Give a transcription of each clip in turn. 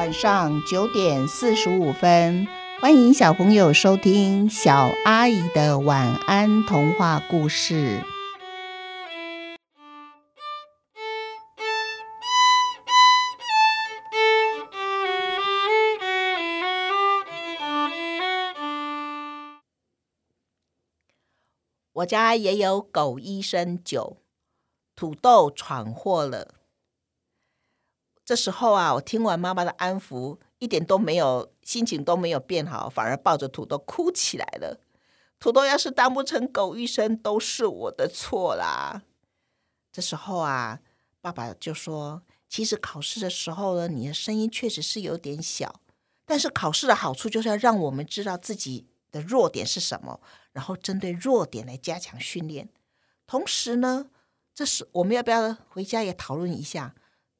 晚上九点四十五分，欢迎小朋友收听小阿姨的晚安童话故事。我家也有狗医生酒，土豆闯祸了。这时候啊，我听完妈妈的安抚，一点都没有，心情都没有变好，反而抱着土豆哭起来了。土豆要是当不成狗医生，都是我的错啦。这时候啊，爸爸就说：“其实考试的时候呢，你的声音确实是有点小，但是考试的好处就是要让我们知道自己的弱点是什么。”然后针对弱点来加强训练，同时呢，这是我们要不要回家也讨论一下，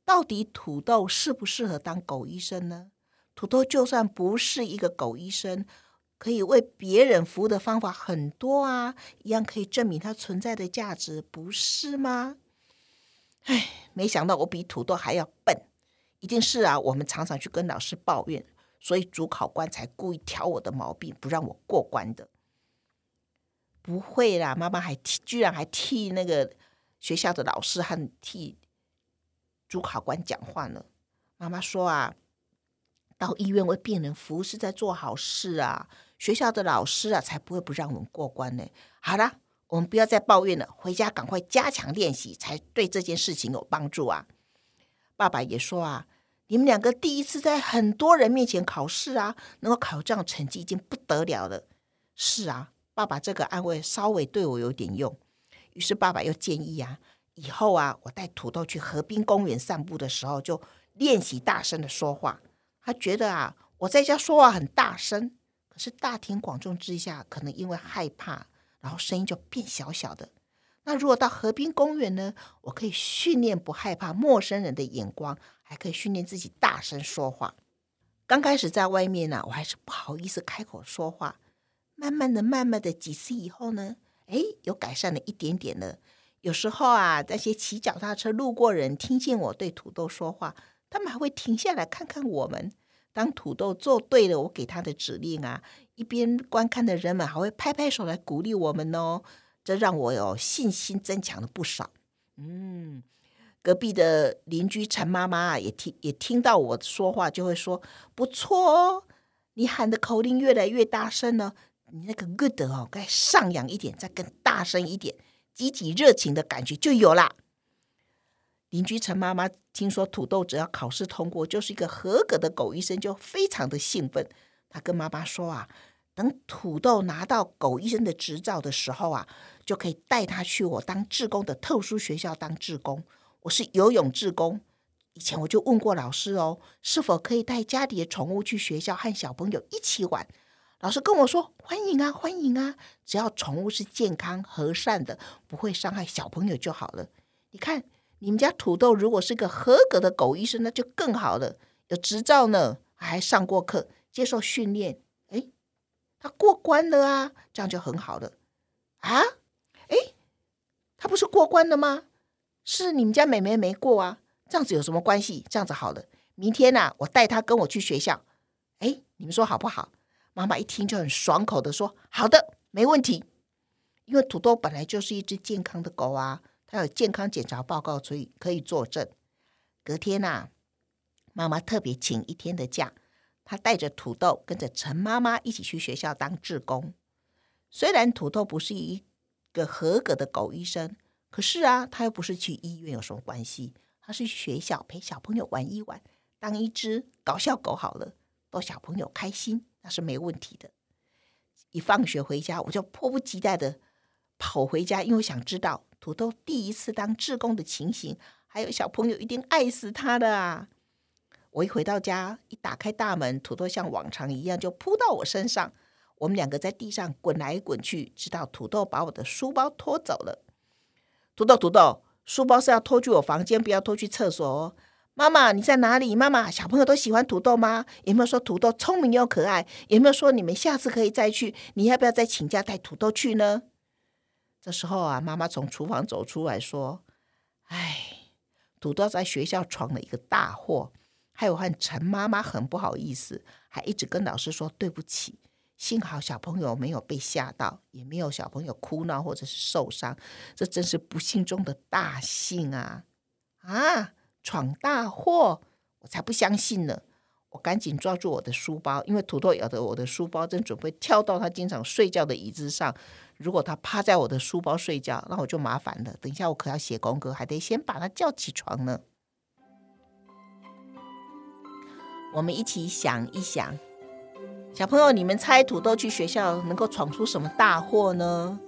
到底土豆适不适合当狗医生呢？土豆就算不是一个狗医生，可以为别人服务的方法很多啊，一样可以证明它存在的价值，不是吗？唉，没想到我比土豆还要笨，一定是啊，我们常常去跟老师抱怨，所以主考官才故意挑我的毛病，不让我过关的。不会啦，妈妈还，居然还替那个学校的老师和替主考官讲话呢。妈妈说啊，到医院为病人服务是在做好事啊，学校的老师啊才不会不让我们过关呢。好了，我们不要再抱怨了，回家赶快加强练习，才对这件事情有帮助啊。爸爸也说啊，你们两个第一次在很多人面前考试啊，能够考这样成绩已经不得了了。是啊。爸爸这个安慰稍微对我有点用，于是爸爸又建议啊，以后啊，我带土豆去河滨公园散步的时候，就练习大声的说话。他觉得啊，我在家说话很大声，可是大庭广众之下，可能因为害怕，然后声音就变小小的。那如果到河滨公园呢，我可以训练不害怕陌生人的眼光，还可以训练自己大声说话。刚开始在外面呢、我还是不好意思开口说话。慢慢的、慢慢的几次以后呢，哎，有改善了一点点了。有时候啊，那些骑脚踏车路过人听见我对土豆说话，他们还会停下来看看我们。当土豆做对了我给他的指令啊，一边观看的人们还会拍拍手来鼓励我们哦。这让我有信心增强了不少。嗯，隔壁的邻居陈妈妈，也听也听到我说话，就会说：“不错哦，你喊的口令越来越大声了。”你那个 good 哦，该上扬一点，再更大声一点，积极热情的感觉就有啦。邻居陈妈妈听说土豆只要考试通过，就是一个合格的狗医生，就非常的兴奋。她跟妈妈说啊，等土豆拿到狗医生的执照的时候啊，就可以带他去我当志工的特殊学校当志工。我是游泳志工，以前我就问过老师哦，是否可以带家里的宠物去学校和小朋友一起玩。老师跟我说：“欢迎啊，欢迎啊！只要宠物是健康和善的，不会伤害小朋友就好了。你看，你们家土豆如果是个合格的狗医生，那就更好了，有执照呢，还上过课，接受训练。哎，他过关了啊，这样就很好了啊！哎，他不是过关了吗？是你们家妹妹没过啊？这样子有什么关系？这样子好了，明天呢，我带他跟我去学校。哎，你们说好不好？”妈妈一听就很爽口的说：“好的，没问题。因为土豆本来就是一只健康的狗啊，它有健康检查报告，所以可以作证。隔天呐，妈妈特别请一天的假，她带着土豆跟着陈妈妈一起去学校当志工。虽然土豆不是一个合格的狗医生，可是啊，他又不是去医院有什么关系？他是去学校陪小朋友玩一玩，当一只搞笑狗好了，逗小朋友开心。”那是没问题的。一放学回家，我就迫不及待的跑回家，因为想知道土豆第一次当志工的情形，还有小朋友一定爱死他的啊！我一回到家，一打开大门，土豆像往常一样就扑到我身上，我们两个在地上滚来滚去，直到土豆把我的书包拖走了。土豆，土豆，书包是要拖去我房间，不要拖去厕所哦。妈妈，你在哪里？妈妈，小朋友都喜欢土豆吗？有没有说土豆聪明又可爱？有没有说你们下次可以再去？你要不要再请假带土豆去呢？这时候啊，妈妈从厨房走出来说：“哎，土豆在学校闯了一个大祸，害我和陈妈妈很不好意思，还一直跟老师说对不起。幸好小朋友没有被吓到，也没有小朋友哭闹或者是受伤，这真是不幸中的大幸啊！啊，闯大祸！我才不相信呢！我赶紧抓住我的书包，因为土豆咬着我的书包，正准备跳到他经常睡觉的椅子上。如果他趴在我的书包睡觉，那我就麻烦了。等一下我可要写功课，还得先把他叫起床呢。我们一起想一想。小朋友，你们猜土豆去学校能够闯出什么大祸呢？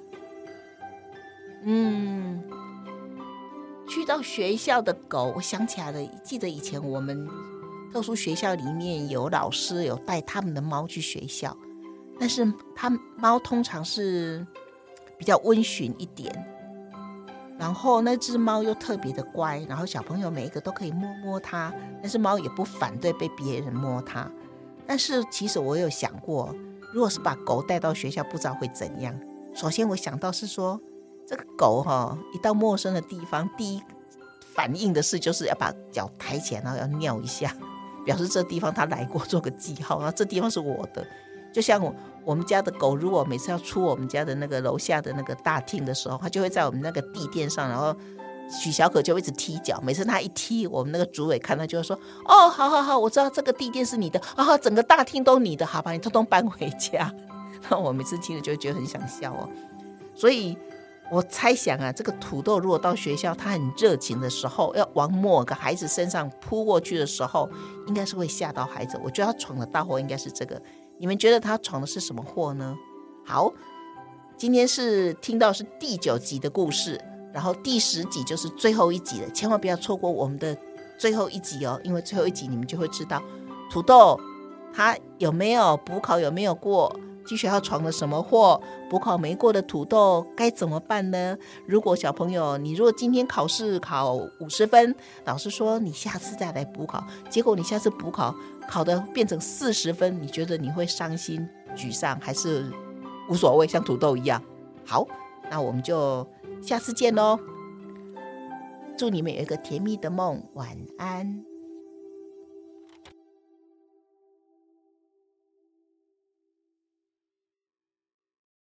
嗯，遇到学校的狗，我想起来了，记得以前我们特殊学校里面有老师有带他们的猫去学校，但是他猫通常是比较温驯一点，然后那只猫又特别的乖，然后小朋友每一个都可以摸摸它，但是猫也不反对被别人摸它。但是其实我有想过，如果是把狗带到学校，不知道会怎样。首先我想到是说，这个狗哈，一到陌生的地方，第一反应的事就是要把脚抬起来，然后要尿一下，表示这地方它来过，做个记号。然后这地方是我的，就像我我们家的狗，如果每次要出我们家的那个楼下的那个大厅的时候，它就会在我们那个地垫上，然后。许小可就一直踢脚，每次他一踢，我们那个主委看到就会说：“哦，好好好，我知道这个地垫是你的，啊、哦，整个大厅都你的，好吧，你通通搬回家。”那我每次听了就觉得很想笑哦。所以我猜想啊，这个土豆如果到学校，他很热情的时候，要往某个孩子身上扑过去的时候，应该是会吓到孩子。我觉得他闯的大祸应该是这个。你们觉得他闯的是什么祸呢？好，今天是听到是第九集的故事。然后第十集就是最后一集了，千万不要错过我们的最后一集哦，因为最后一集你们就会知道土豆他有没有补考，有没有过，去学校闯了什么祸，补考没过的土豆该怎么办呢？如果小朋友你如果今天考试考五十分，老师说你下次再来补考，结果你下次补考考的变成四十分，你觉得你会伤心沮丧还是无所谓，像土豆一样？好，那我们就。下次见喽！祝你们有一个甜蜜的梦，晚安。